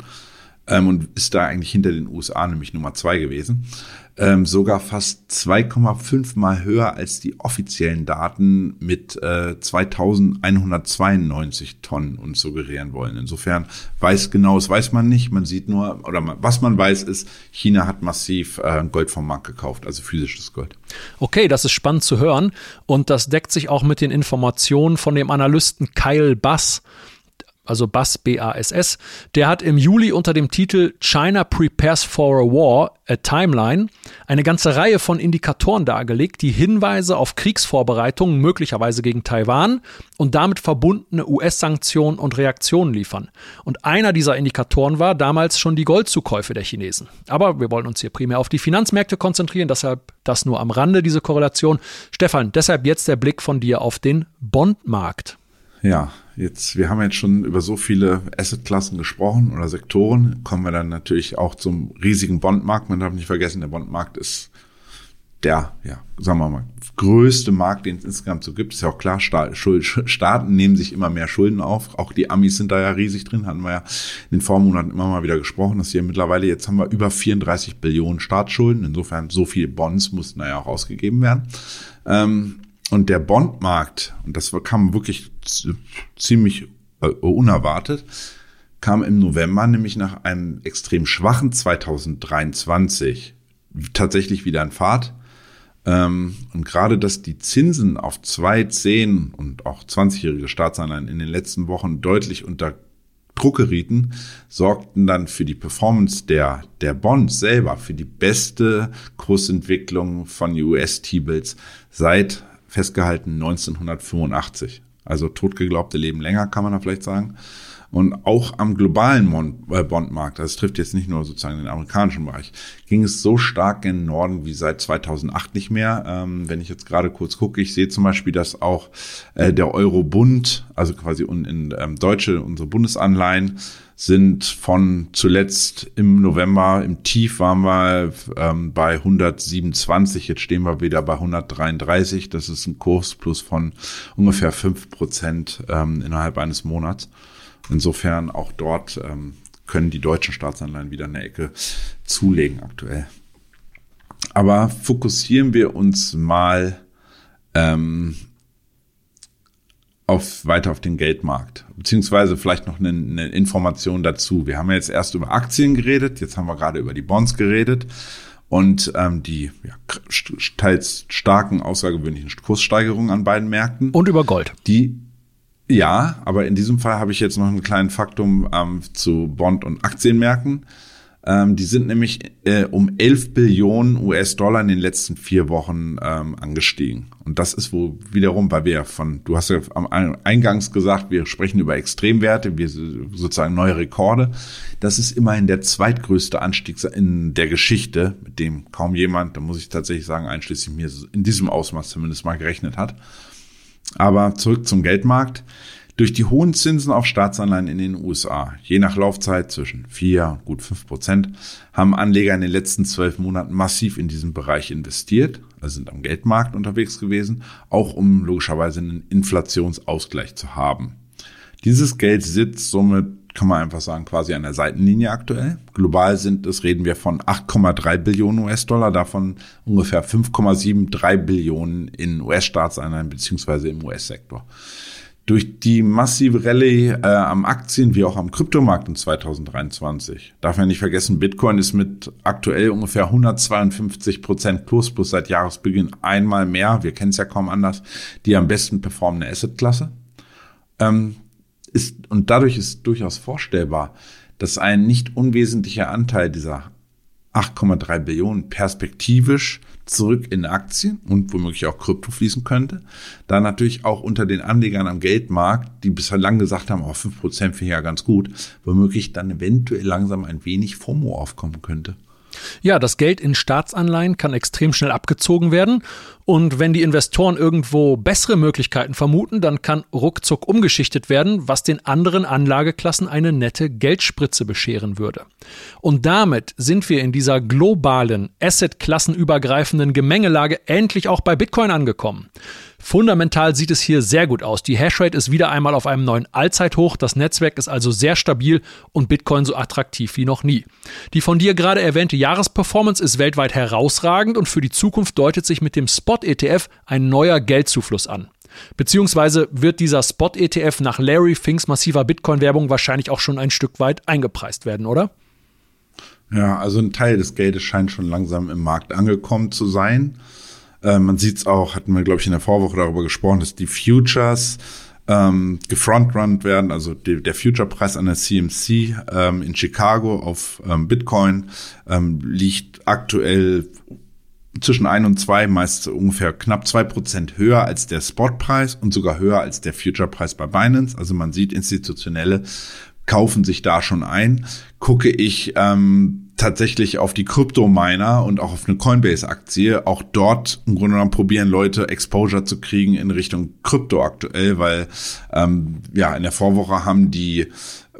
S2: ähm, und ist da eigentlich hinter den USA nämlich Nummer zwei gewesen ähm, sogar fast 2,5 mal höher als die offiziellen Daten mit äh, 2192 Tonnen uns suggerieren wollen. Insofern weiß genau, das weiß man nicht. Man sieht nur, oder man, was man weiß ist, China hat massiv äh, Gold vom Markt gekauft, also physisches Gold.
S1: Okay, das ist spannend zu hören und das deckt sich auch mit den Informationen von dem Analysten Kyle Bass also BASS, B-A-S-S, der hat im Juli unter dem Titel China Prepares for a War, a Timeline, eine ganze Reihe von Indikatoren dargelegt, die Hinweise auf Kriegsvorbereitungen möglicherweise gegen Taiwan und damit verbundene US-Sanktionen und Reaktionen liefern. Und einer dieser Indikatoren war damals schon die Goldzukäufe der Chinesen. Aber wir wollen uns hier primär auf die Finanzmärkte konzentrieren, deshalb das nur am Rande, diese Korrelation. Stefan, deshalb jetzt der Blick von dir auf den Bondmarkt.
S2: Ja, jetzt, wir haben jetzt schon über so viele Assetklassen gesprochen oder Sektoren, kommen wir dann natürlich auch zum riesigen Bondmarkt. Man darf nicht vergessen, der Bondmarkt ist der, ja, sagen wir mal, größte Markt, den es insgesamt so gibt. Ist ja auch klar, Staaten nehmen sich immer mehr Schulden auf. Auch die Amis sind da ja riesig drin. Hatten wir ja in den Vormonaten immer mal wieder gesprochen, dass hier mittlerweile, jetzt haben wir über 34 Billionen Staatsschulden. Insofern, so viele Bonds mussten da ja auch ausgegeben werden. Ähm, und der Bondmarkt, und das kam wirklich ziemlich äh, unerwartet, kam im November nämlich nach einem extrem schwachen 2023 tatsächlich wieder in Fahrt. Ähm, und gerade, dass die Zinsen auf zwei, zehn und auch 20-jährige Staatsanleihen in den letzten Wochen deutlich unter Druck gerieten, sorgten dann für die Performance der, der Bonds selber, für die beste Kursentwicklung von US-T-Bills seit festgehalten 1985. Also totgeglaubte Leben länger, kann man da vielleicht sagen. Und auch am globalen äh, Bondmarkt, das trifft jetzt nicht nur sozusagen den amerikanischen Bereich, ging es so stark in den Norden wie seit 2008 nicht mehr. Ähm, wenn ich jetzt gerade kurz gucke, ich sehe zum Beispiel, dass auch äh, der Euro-Bund, also quasi in, in ähm, deutsche, unsere Bundesanleihen, sind von zuletzt im November im Tief waren wir ähm, bei 127, jetzt stehen wir wieder bei 133. Das ist ein Kurs plus von ungefähr fünf Prozent ähm, innerhalb eines Monats. Insofern auch dort ähm, können die deutschen Staatsanleihen wieder eine Ecke zulegen aktuell. Aber fokussieren wir uns mal ähm, auf, weiter auf den Geldmarkt. Beziehungsweise vielleicht noch eine, eine Information dazu. Wir haben ja jetzt erst über Aktien geredet, jetzt haben wir gerade über die Bonds geredet und ähm, die ja, teils starken, außergewöhnlichen Kurssteigerungen an beiden Märkten.
S1: Und über Gold.
S2: Die ja, aber in diesem Fall habe ich jetzt noch einen kleinen Faktum ähm, zu Bond- und Aktienmärkten. Ähm, die sind nämlich äh, um 11 Billionen US-Dollar in den letzten vier Wochen ähm, angestiegen. Und das ist wo wiederum, weil wir von, du hast ja am Eingangs gesagt, wir sprechen über Extremwerte, wir sozusagen neue Rekorde. Das ist immerhin der zweitgrößte Anstieg in der Geschichte, mit dem kaum jemand, da muss ich tatsächlich sagen, einschließlich mir in diesem Ausmaß zumindest mal gerechnet hat. Aber zurück zum Geldmarkt. Durch die hohen Zinsen auf Staatsanleihen in den USA, je nach Laufzeit zwischen 4 und gut 5 Prozent, haben Anleger in den letzten zwölf Monaten massiv in diesen Bereich investiert, also sind am Geldmarkt unterwegs gewesen, auch um logischerweise einen Inflationsausgleich zu haben. Dieses Geld sitzt somit, kann man einfach sagen, quasi an der Seitenlinie aktuell. Global sind es, reden wir von 8,3 Billionen US-Dollar, davon ungefähr 5,73 Billionen in US-Staatsanleihen beziehungsweise im US-Sektor. Durch die massive Rallye äh, am Aktien- wie auch am Kryptomarkt in 2023. Darf man nicht vergessen, Bitcoin ist mit aktuell ungefähr 152 Prozent plus plus seit Jahresbeginn einmal mehr, wir kennen es ja kaum anders, die am besten performende Assetklasse. Ähm, ist, und dadurch ist durchaus vorstellbar, dass ein nicht unwesentlicher Anteil dieser 8,3 Billionen perspektivisch zurück in Aktien und womöglich auch Krypto fließen könnte. Da natürlich auch unter den Anlegern am Geldmarkt, die bisher lang gesagt haben, oh, 5% finde ich ja ganz gut, womöglich dann eventuell langsam ein wenig FOMO aufkommen könnte.
S1: Ja, das Geld in Staatsanleihen kann extrem schnell abgezogen werden. Und wenn die Investoren irgendwo bessere Möglichkeiten vermuten, dann kann ruckzuck umgeschichtet werden, was den anderen Anlageklassen eine nette Geldspritze bescheren würde. Und damit sind wir in dieser globalen, assetklassenübergreifenden Gemengelage endlich auch bei Bitcoin angekommen. Fundamental sieht es hier sehr gut aus. Die Hashrate ist wieder einmal auf einem neuen Allzeithoch. Das Netzwerk ist also sehr stabil und Bitcoin so attraktiv wie noch nie. Die von dir gerade erwähnte Jahresperformance ist weltweit herausragend und für die Zukunft deutet sich mit dem Spot-ETF ein neuer Geldzufluss an. Beziehungsweise wird dieser Spot-ETF nach Larry Finks massiver Bitcoin-Werbung wahrscheinlich auch schon ein Stück weit eingepreist werden, oder?
S2: Ja, also ein Teil des Geldes scheint schon langsam im Markt angekommen zu sein. Äh, man sieht es auch, hatten wir, glaube ich, in der Vorwoche darüber gesprochen, dass die Futures ähm, gefrontrunnt werden, also die, der Future-Preis an der CMC ähm, in Chicago auf ähm, Bitcoin ähm, liegt aktuell zwischen ein und zwei, meist ungefähr knapp zwei Prozent höher als der Spotpreis und sogar höher als der Future-Preis bei Binance. Also man sieht, institutionelle kaufen sich da schon ein. Gucke ich ähm, tatsächlich auf die Krypto-Miner und auch auf eine Coinbase-Aktie, auch dort im Grunde genommen probieren Leute Exposure zu kriegen in Richtung Krypto aktuell, weil ähm, ja in der Vorwoche haben die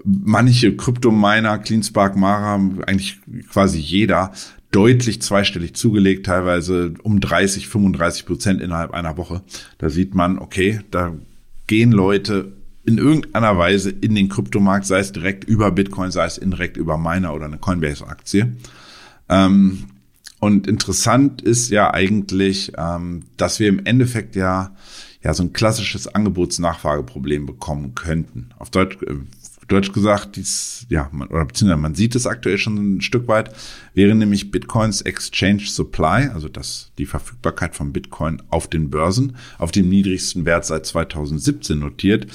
S2: manche Krypto-Miner, CleanSpark, Mara, eigentlich quasi jeder deutlich zweistellig zugelegt, teilweise um 30, 35 Prozent innerhalb einer Woche. Da sieht man, okay, da gehen Leute in irgendeiner Weise in den Kryptomarkt, sei es direkt über Bitcoin, sei es indirekt über Miner oder eine Coinbase-Aktie. Ähm, und interessant ist ja eigentlich, ähm, dass wir im Endeffekt ja, ja so ein klassisches Angebotsnachfrageproblem bekommen könnten. Auf Deutsch, äh, Deutsch gesagt, dies, ja, man, oder beziehungsweise man sieht es aktuell schon ein Stück weit, wäre nämlich Bitcoins Exchange Supply, also das, die Verfügbarkeit von Bitcoin auf den Börsen, auf dem niedrigsten Wert seit 2017 notiert,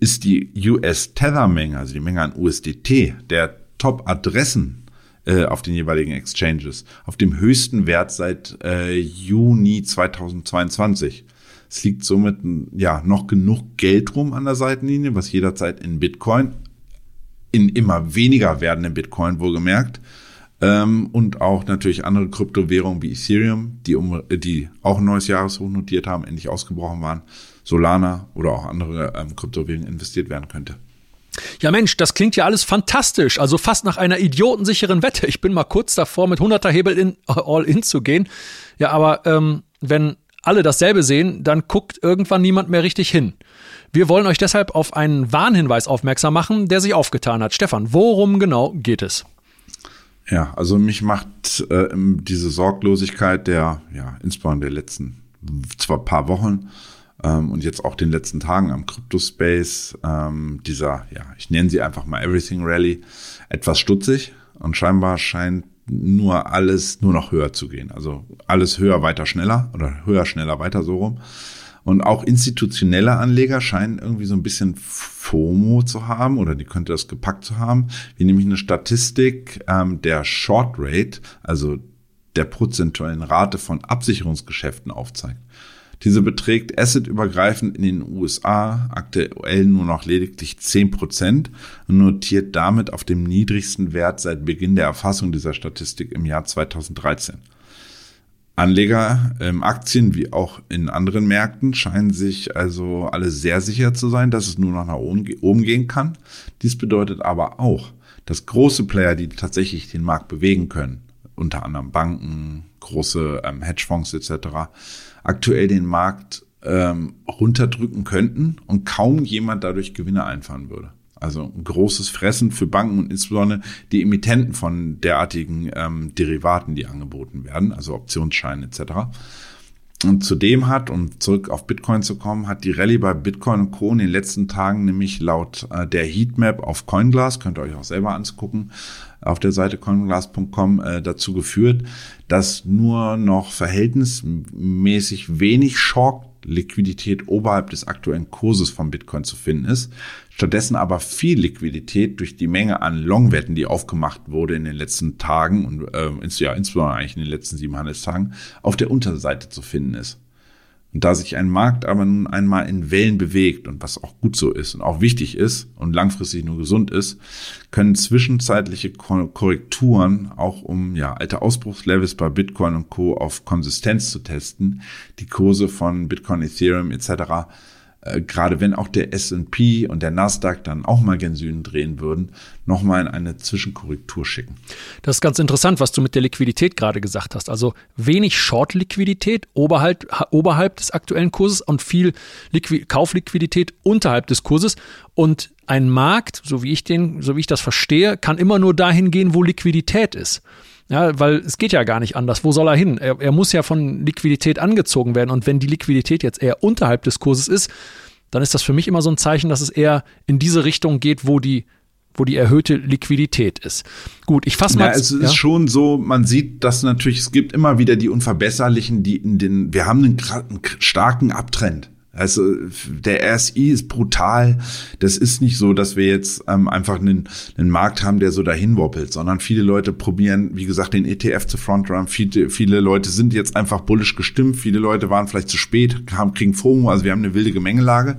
S2: ist die US Tether Menge, also die Menge an USDT, der Top-Adressen äh, auf den jeweiligen Exchanges, auf dem höchsten Wert seit äh, Juni 2022. Es liegt somit ja noch genug Geld rum an der Seitenlinie, was jederzeit in Bitcoin in immer weniger werdenden Bitcoin wohlgemerkt. Ähm, und auch natürlich andere Kryptowährungen wie Ethereum, die, um, die auch ein neues Jahreshoch notiert haben, endlich ausgebrochen waren, Solana oder auch andere ähm, Kryptowährungen investiert werden könnte.
S1: Ja Mensch, das klingt ja alles fantastisch, also fast nach einer idiotensicheren Wette. Ich bin mal kurz davor, mit 100er Hebel in, all in zu gehen. Ja, aber ähm, wenn alle dasselbe sehen, dann guckt irgendwann niemand mehr richtig hin. Wir wollen euch deshalb auf einen Warnhinweis aufmerksam machen, der sich aufgetan hat. Stefan, worum genau geht es?
S2: Ja, also mich macht äh, diese Sorglosigkeit der, ja, insbesondere der letzten zwar paar Wochen ähm, und jetzt auch den letzten Tagen am Crypto-Space, ähm, dieser, ja, ich nenne sie einfach mal Everything Rally, etwas stutzig und scheinbar scheint nur alles nur noch höher zu gehen. Also alles höher, weiter, schneller oder höher, schneller, weiter so rum. Und auch institutionelle Anleger scheinen irgendwie so ein bisschen FOMO zu haben oder die könnte das gepackt zu haben, wie nämlich eine Statistik ähm, der Short Rate, also der prozentuellen Rate von Absicherungsgeschäften aufzeigt. Diese beträgt assetübergreifend in den USA aktuell nur noch lediglich 10 Prozent und notiert damit auf dem niedrigsten Wert seit Beginn der Erfassung dieser Statistik im Jahr 2013. Anleger im Aktien wie auch in anderen Märkten scheinen sich also alle sehr sicher zu sein, dass es nur noch nach oben gehen kann. Dies bedeutet aber auch, dass große Player, die tatsächlich den Markt bewegen können, unter anderem Banken, große ähm, Hedgefonds etc., aktuell den Markt ähm, runterdrücken könnten und kaum jemand dadurch Gewinne einfahren würde. Also ein großes Fressen für Banken und insbesondere die Emittenten von derartigen ähm, Derivaten, die angeboten werden, also Optionsscheine etc. Und zudem hat, um zurück auf Bitcoin zu kommen, hat die Rallye bei Bitcoin und Co. in den letzten Tagen nämlich laut äh, der Heatmap auf CoinGlass, könnt ihr euch auch selber angucken, auf der Seite coinglass.com äh, dazu geführt, dass nur noch verhältnismäßig wenig Short Liquidität oberhalb des aktuellen Kurses von Bitcoin zu finden ist. Stattdessen aber viel Liquidität durch die Menge an Longwetten, die aufgemacht wurde in den letzten Tagen und äh, ja, insbesondere eigentlich in den letzten sieben Handelstagen, auf der Unterseite zu finden ist. Und da sich ein Markt aber nun einmal in Wellen bewegt und was auch gut so ist und auch wichtig ist und langfristig nur gesund ist, können zwischenzeitliche Korrekturen, auch um ja, alte Ausbruchslevels bei Bitcoin und Co. auf Konsistenz zu testen, die Kurse von Bitcoin, Ethereum etc äh, gerade wenn auch der S&P und der Nasdaq dann auch mal gen Süden drehen würden, nochmal in eine Zwischenkorrektur schicken.
S1: Das ist ganz interessant, was du mit der Liquidität gerade gesagt hast. Also wenig Short-Liquidität oberhalb, oberhalb des aktuellen Kurses und viel Liqui Kaufliquidität unterhalb des Kurses. Und ein Markt, so wie ich den, so wie ich das verstehe, kann immer nur dahin gehen, wo Liquidität ist. Ja, weil es geht ja gar nicht anders. Wo soll er hin? Er, er muss ja von Liquidität angezogen werden. Und wenn die Liquidität jetzt eher unterhalb des Kurses ist, dann ist das für mich immer so ein Zeichen, dass es eher in diese Richtung geht, wo die wo die erhöhte Liquidität ist. Gut, ich fasse mal.
S2: Ja, es ist ja? schon so, man sieht, dass natürlich, es gibt immer wieder die Unverbesserlichen, die in den, wir haben einen, einen starken Abtrend. Also der RSI ist brutal. Das ist nicht so, dass wir jetzt ähm, einfach einen, einen Markt haben, der so dahin woppelt, sondern viele Leute probieren, wie gesagt, den ETF zu frontrun. Viele, viele Leute sind jetzt einfach bullisch gestimmt. Viele Leute waren vielleicht zu spät, haben, kriegen FOMO. Also wir haben eine wilde Gemengelage.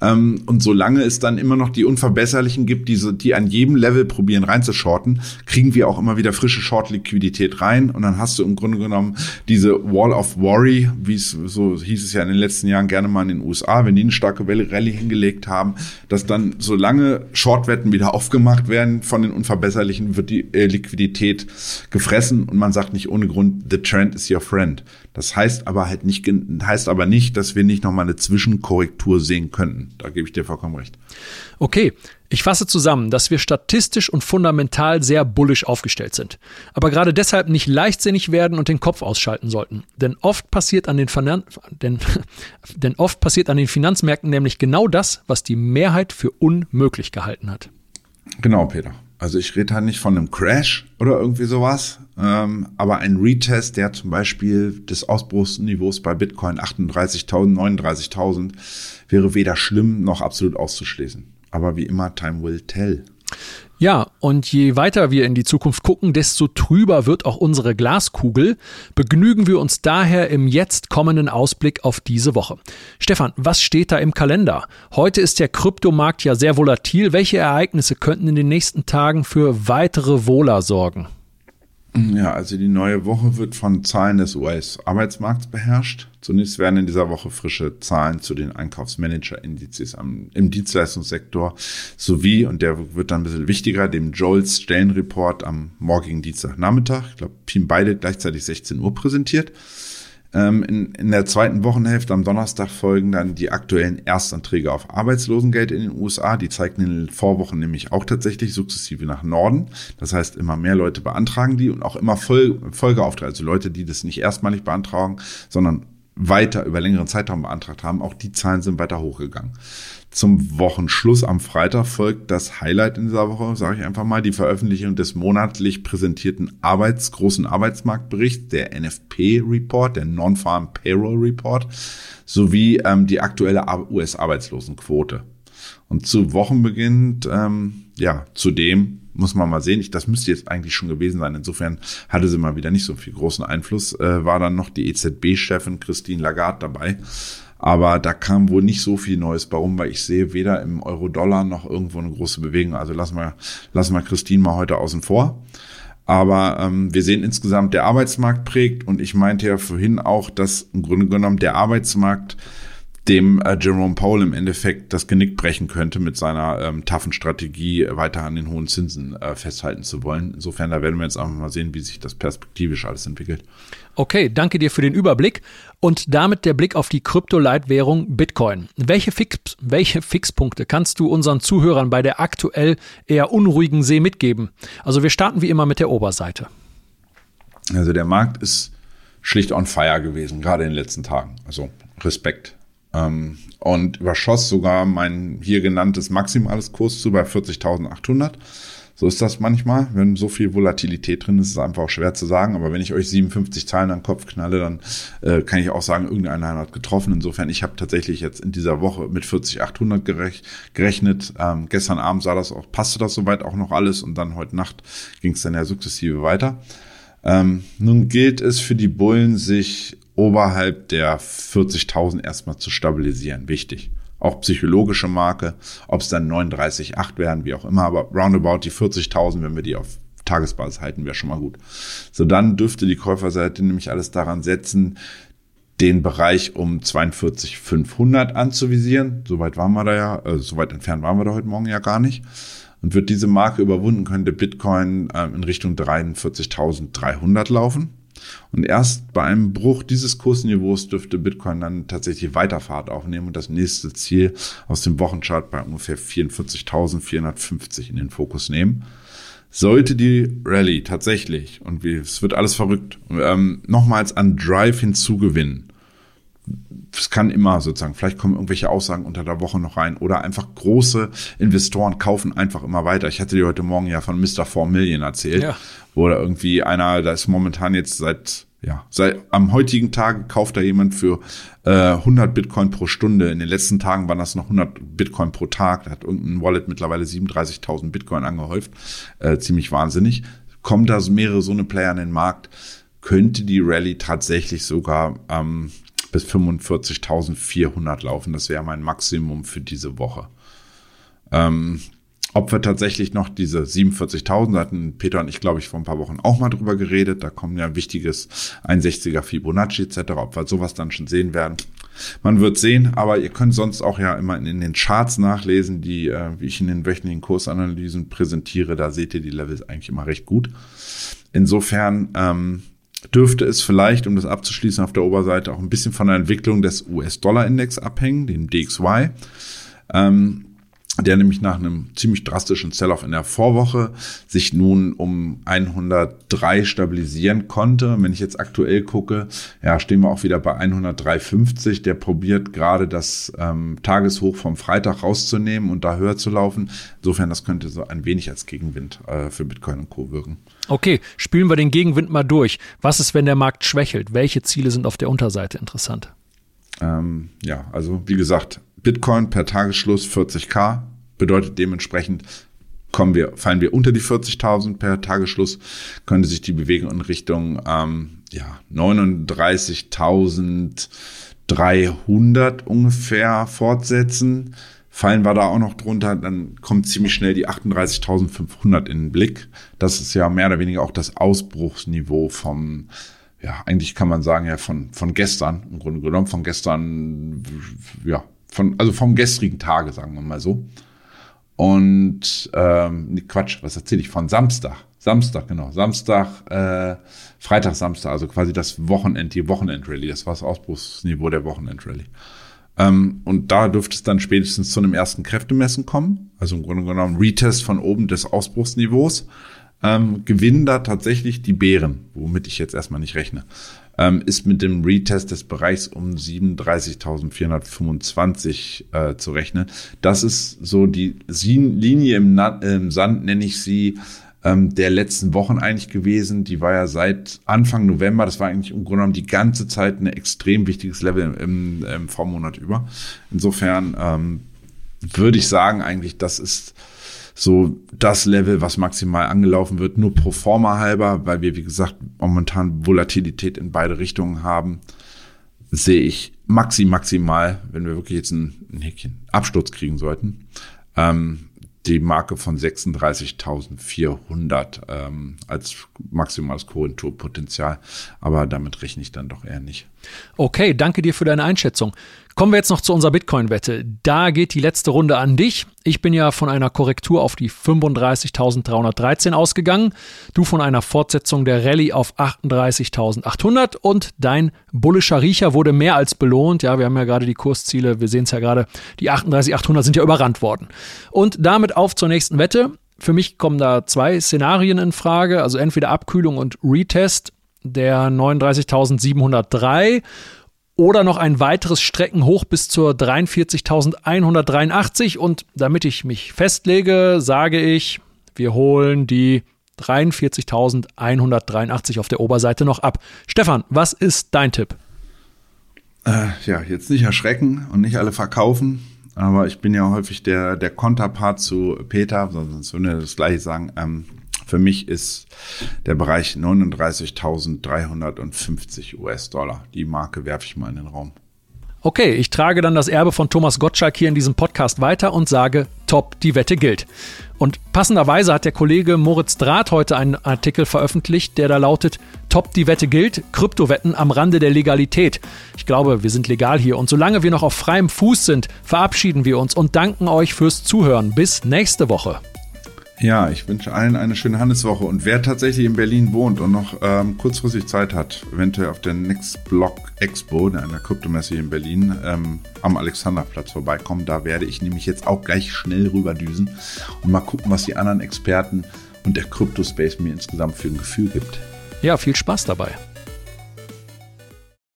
S2: Ähm, und solange es dann immer noch die Unverbesserlichen gibt, die, die an jedem Level probieren reinzushorten, kriegen wir auch immer wieder frische Short-Liquidität rein. Und dann hast du im Grunde genommen diese Wall of Worry, wie es so hieß es ja in den letzten Jahren gerne mal in den USA, wenn die eine starke Rallye hingelegt haben, dass dann solange Shortwetten wieder aufgemacht werden von den Unverbesserlichen, wird die äh, Liquidität gefressen und man sagt nicht ohne Grund, the trend is your friend. Das heißt aber halt nicht, heißt aber nicht, dass wir nicht nochmal eine Zwischenkorrektur sehen könnten. Da gebe ich dir vollkommen recht.
S1: Okay. Ich fasse zusammen, dass wir statistisch und fundamental sehr bullisch aufgestellt sind. Aber gerade deshalb nicht leichtsinnig werden und den Kopf ausschalten sollten. Denn oft passiert an den, Finan denn, denn oft passiert an den Finanzmärkten nämlich genau das, was die Mehrheit für unmöglich gehalten hat.
S2: Genau, Peter. Also ich rede halt nicht von einem Crash oder irgendwie sowas, ähm, aber ein Retest, der zum Beispiel des Ausbruchsniveaus bei Bitcoin 38.000, 39.000 wäre weder schlimm noch absolut auszuschließen. Aber wie immer, time will tell.
S1: Ja, und je weiter wir in die Zukunft gucken, desto trüber wird auch unsere Glaskugel. Begnügen wir uns daher im jetzt kommenden Ausblick auf diese Woche. Stefan, was steht da im Kalender? Heute ist der Kryptomarkt ja sehr volatil. Welche Ereignisse könnten in den nächsten Tagen für weitere Wohler sorgen?
S2: Ja, also die neue Woche wird von Zahlen des US-Arbeitsmarkts beherrscht. Zunächst werden in dieser Woche frische Zahlen zu den Einkaufsmanager-Indizes im Dienstleistungssektor sowie, und der wird dann ein bisschen wichtiger, dem Joels Stellenreport am morgigen Dienstagnachmittag, ich glaube, beide gleichzeitig 16 Uhr präsentiert. Ähm, in, in der zweiten Wochenhälfte am Donnerstag folgen dann die aktuellen Erstanträge auf Arbeitslosengeld in den USA. Die zeigten in den Vorwochen nämlich auch tatsächlich sukzessive nach Norden. Das heißt, immer mehr Leute beantragen die und auch immer Fol Folgeaufträge, also Leute, die das nicht erstmalig beantragen, sondern weiter über längeren Zeitraum beantragt haben. Auch die Zahlen sind weiter hochgegangen. Zum Wochenschluss am Freitag folgt das Highlight in dieser Woche, sage ich einfach mal, die Veröffentlichung des monatlich präsentierten Arbeits, großen Arbeitsmarktberichts, der NFP-Report, der Non-Farm Payroll Report, sowie ähm, die aktuelle US-Arbeitslosenquote. Und zu Wochenbeginn, ähm, ja, zudem muss man mal sehen. Ich, das müsste jetzt eigentlich schon gewesen sein. Insofern hatte sie mal wieder nicht so viel großen Einfluss. Äh, war dann noch die EZB-Chefin Christine Lagarde dabei. Aber da kam wohl nicht so viel Neues. Warum? Weil ich sehe weder im Euro-Dollar noch irgendwo eine große Bewegung. Also lassen wir, lassen wir Christine mal heute außen vor. Aber ähm, wir sehen insgesamt, der Arbeitsmarkt prägt. Und ich meinte ja vorhin auch, dass im Grunde genommen der Arbeitsmarkt dem äh, Jerome Powell im Endeffekt das Genick brechen könnte mit seiner ähm, taffen Strategie, weiter an den hohen Zinsen äh, festhalten zu wollen. Insofern, da werden wir jetzt einfach mal sehen, wie sich das perspektivisch alles entwickelt.
S1: Okay, danke dir für den Überblick und damit der Blick auf die Kryptoleitwährung Bitcoin. Welche, Fix, welche Fixpunkte kannst du unseren Zuhörern bei der aktuell eher unruhigen See mitgeben? Also wir starten wie immer mit der Oberseite.
S2: Also der Markt ist schlicht on fire gewesen, gerade in den letzten Tagen. Also Respekt ähm, und überschoss sogar mein hier genanntes maximales Kurs zu bei 40.800. So ist das manchmal. Wenn so viel Volatilität drin ist, ist es einfach auch schwer zu sagen. Aber wenn ich euch 57 Zahlen an den Kopf knalle, dann äh, kann ich auch sagen, irgendeiner hat getroffen. Insofern, ich habe tatsächlich jetzt in dieser Woche mit 40.800 gerech gerechnet. Ähm, gestern Abend sah das auch, passte das soweit auch noch alles. Und dann heute Nacht ging es dann ja sukzessive weiter. Ähm, nun gilt es für die Bullen, sich oberhalb der 40.000 erstmal zu stabilisieren. Wichtig. Auch psychologische Marke, ob es dann 39,8 werden, wie auch immer, aber roundabout die 40.000, wenn wir die auf Tagesbasis halten, wäre schon mal gut. So, dann dürfte die Käuferseite nämlich alles daran setzen, den Bereich um 42,500 anzuvisieren. Soweit waren wir da ja, äh, soweit entfernt waren wir da heute Morgen ja gar nicht. Und wird diese Marke überwunden, könnte Bitcoin äh, in Richtung 43.300 laufen. Und erst bei einem Bruch dieses Kursniveaus dürfte Bitcoin dann tatsächlich weiter Fahrt aufnehmen und das nächste Ziel aus dem Wochenchart bei ungefähr 44.450 in den Fokus nehmen. Sollte die Rallye tatsächlich, und wie, es wird alles verrückt, ähm, nochmals an Drive hinzugewinnen, es kann immer sozusagen, vielleicht kommen irgendwelche Aussagen unter der Woche noch rein oder einfach große Investoren kaufen einfach immer weiter. Ich hatte dir heute Morgen ja von Mr. 4 Million erzählt, ja. wo da irgendwie einer, da ist momentan jetzt seit, ja, seit am heutigen Tag kauft da jemand für äh, 100 Bitcoin pro Stunde. In den letzten Tagen waren das noch 100 Bitcoin pro Tag. Da hat irgendein Wallet mittlerweile 37.000 Bitcoin angehäuft. Äh, ziemlich wahnsinnig. Kommen da mehrere so eine Player in den Markt, könnte die Rallye tatsächlich sogar ähm, bis 45.400 laufen. Das wäre mein Maximum für diese Woche. Ähm, ob wir tatsächlich noch diese 47.000 hatten Peter und ich, glaube ich, vor ein paar Wochen auch mal drüber geredet. Da kommen ja wichtiges 61er Fibonacci etc. Ob wir sowas dann schon sehen werden. Man wird sehen, aber ihr könnt sonst auch ja immer in den Charts nachlesen, die, äh, wie ich in den wöchentlichen Kursanalysen präsentiere. Da seht ihr die Levels eigentlich immer recht gut. Insofern ähm, dürfte es vielleicht, um das abzuschließen, auf der Oberseite auch ein bisschen von der Entwicklung des US-Dollar-Index abhängen, dem DXY. Ähm, der nämlich nach einem ziemlich drastischen Sell-off in der Vorwoche sich nun um 103 stabilisieren konnte. Wenn ich jetzt aktuell gucke, ja, stehen wir auch wieder bei 103,50. Der probiert gerade das ähm, Tageshoch vom Freitag rauszunehmen und da höher zu laufen. Insofern, das könnte so ein wenig als Gegenwind äh, für Bitcoin und Co. wirken.
S1: Okay, spielen wir den Gegenwind mal durch. Was ist, wenn der Markt schwächelt? Welche Ziele sind auf der Unterseite interessant?
S2: Ähm, ja, also wie gesagt, Bitcoin per Tagesschluss 40k bedeutet dementsprechend, kommen wir, fallen wir unter die 40.000 per Tagesschluss, könnte sich die Bewegung in Richtung ähm, ja, 39.300 ungefähr fortsetzen. Fallen wir da auch noch drunter, dann kommt ziemlich schnell die 38.500 in den Blick. Das ist ja mehr oder weniger auch das Ausbruchsniveau vom, ja, eigentlich kann man sagen, ja, von, von gestern, im Grunde genommen, von gestern, ja, von, also vom gestrigen Tage, sagen wir mal so. Und ähm, Quatsch, was erzähle ich von Samstag? Samstag, genau. Samstag, äh, Freitag, Samstag, also quasi das Wochenend, die Wochenendrallye. Das war das Ausbruchsniveau der Wochenendrallye. Ähm, und da dürfte es dann spätestens zu einem ersten Kräftemessen kommen. Also im Grunde genommen Retest von oben des Ausbruchsniveaus. Ähm, gewinnen da tatsächlich die Bären, womit ich jetzt erstmal nicht rechne ähm, ist mit dem Retest des Bereichs um 37.425 äh, zu rechnen. Das ist so die Linie im, im Sand, nenne ich sie, ähm, der letzten Wochen eigentlich gewesen. Die war ja seit Anfang November, das war eigentlich im Grunde genommen die ganze Zeit ein extrem wichtiges Level im, im Vormonat über. Insofern ähm, würde ich sagen, eigentlich, das ist so das Level, was maximal angelaufen wird, nur pro forma halber, weil wir, wie gesagt, momentan Volatilität in beide Richtungen haben, sehe ich maxi maximal, wenn wir wirklich jetzt ein, ein Häkchen Absturz kriegen sollten, ähm, die Marke von 36.400 ähm, als maximales Korrekturpotenzial. Aber damit rechne ich dann doch eher nicht.
S1: Okay, danke dir für deine Einschätzung. Kommen wir jetzt noch zu unserer Bitcoin-Wette. Da geht die letzte Runde an dich. Ich bin ja von einer Korrektur auf die 35.313 ausgegangen. Du von einer Fortsetzung der Rallye auf 38.800 und dein bullischer Riecher wurde mehr als belohnt. Ja, wir haben ja gerade die Kursziele, wir sehen es ja gerade, die 38.800 sind ja überrannt worden. Und damit auf zur nächsten Wette. Für mich kommen da zwei Szenarien in Frage, also entweder Abkühlung und Retest der 39.703 oder noch ein weiteres Strecken hoch bis zur 43.183. Und damit ich mich festlege, sage ich, wir holen die 43.183 auf der Oberseite noch ab. Stefan, was ist dein Tipp?
S2: Äh, ja, jetzt nicht erschrecken und nicht alle verkaufen. Aber ich bin ja häufig der, der Konterpart zu Peter, sonst würde er das gleiche sagen. Ähm, Für mich ist der Bereich 39.350 US-Dollar. Die Marke werfe ich mal in den Raum.
S1: Okay, ich trage dann das Erbe von Thomas Gottschalk hier in diesem Podcast weiter und sage, top, die Wette gilt. Und passenderweise hat der Kollege Moritz Draht heute einen Artikel veröffentlicht, der da lautet, top, die Wette gilt, Kryptowetten am Rande der Legalität. Ich glaube, wir sind legal hier und solange wir noch auf freiem Fuß sind, verabschieden wir uns und danken euch fürs Zuhören. Bis nächste Woche.
S2: Ja, ich wünsche allen eine schöne Handelswoche. Und wer tatsächlich in Berlin wohnt und noch ähm, kurzfristig Zeit hat, eventuell auf der Next Block Expo, einer Kryptomesse in Berlin, ähm, am Alexanderplatz vorbeikommen. Da werde ich nämlich jetzt auch gleich schnell rüberdüsen und mal gucken, was die anderen Experten und der Kryptospace mir insgesamt für ein Gefühl gibt.
S1: Ja, viel Spaß dabei.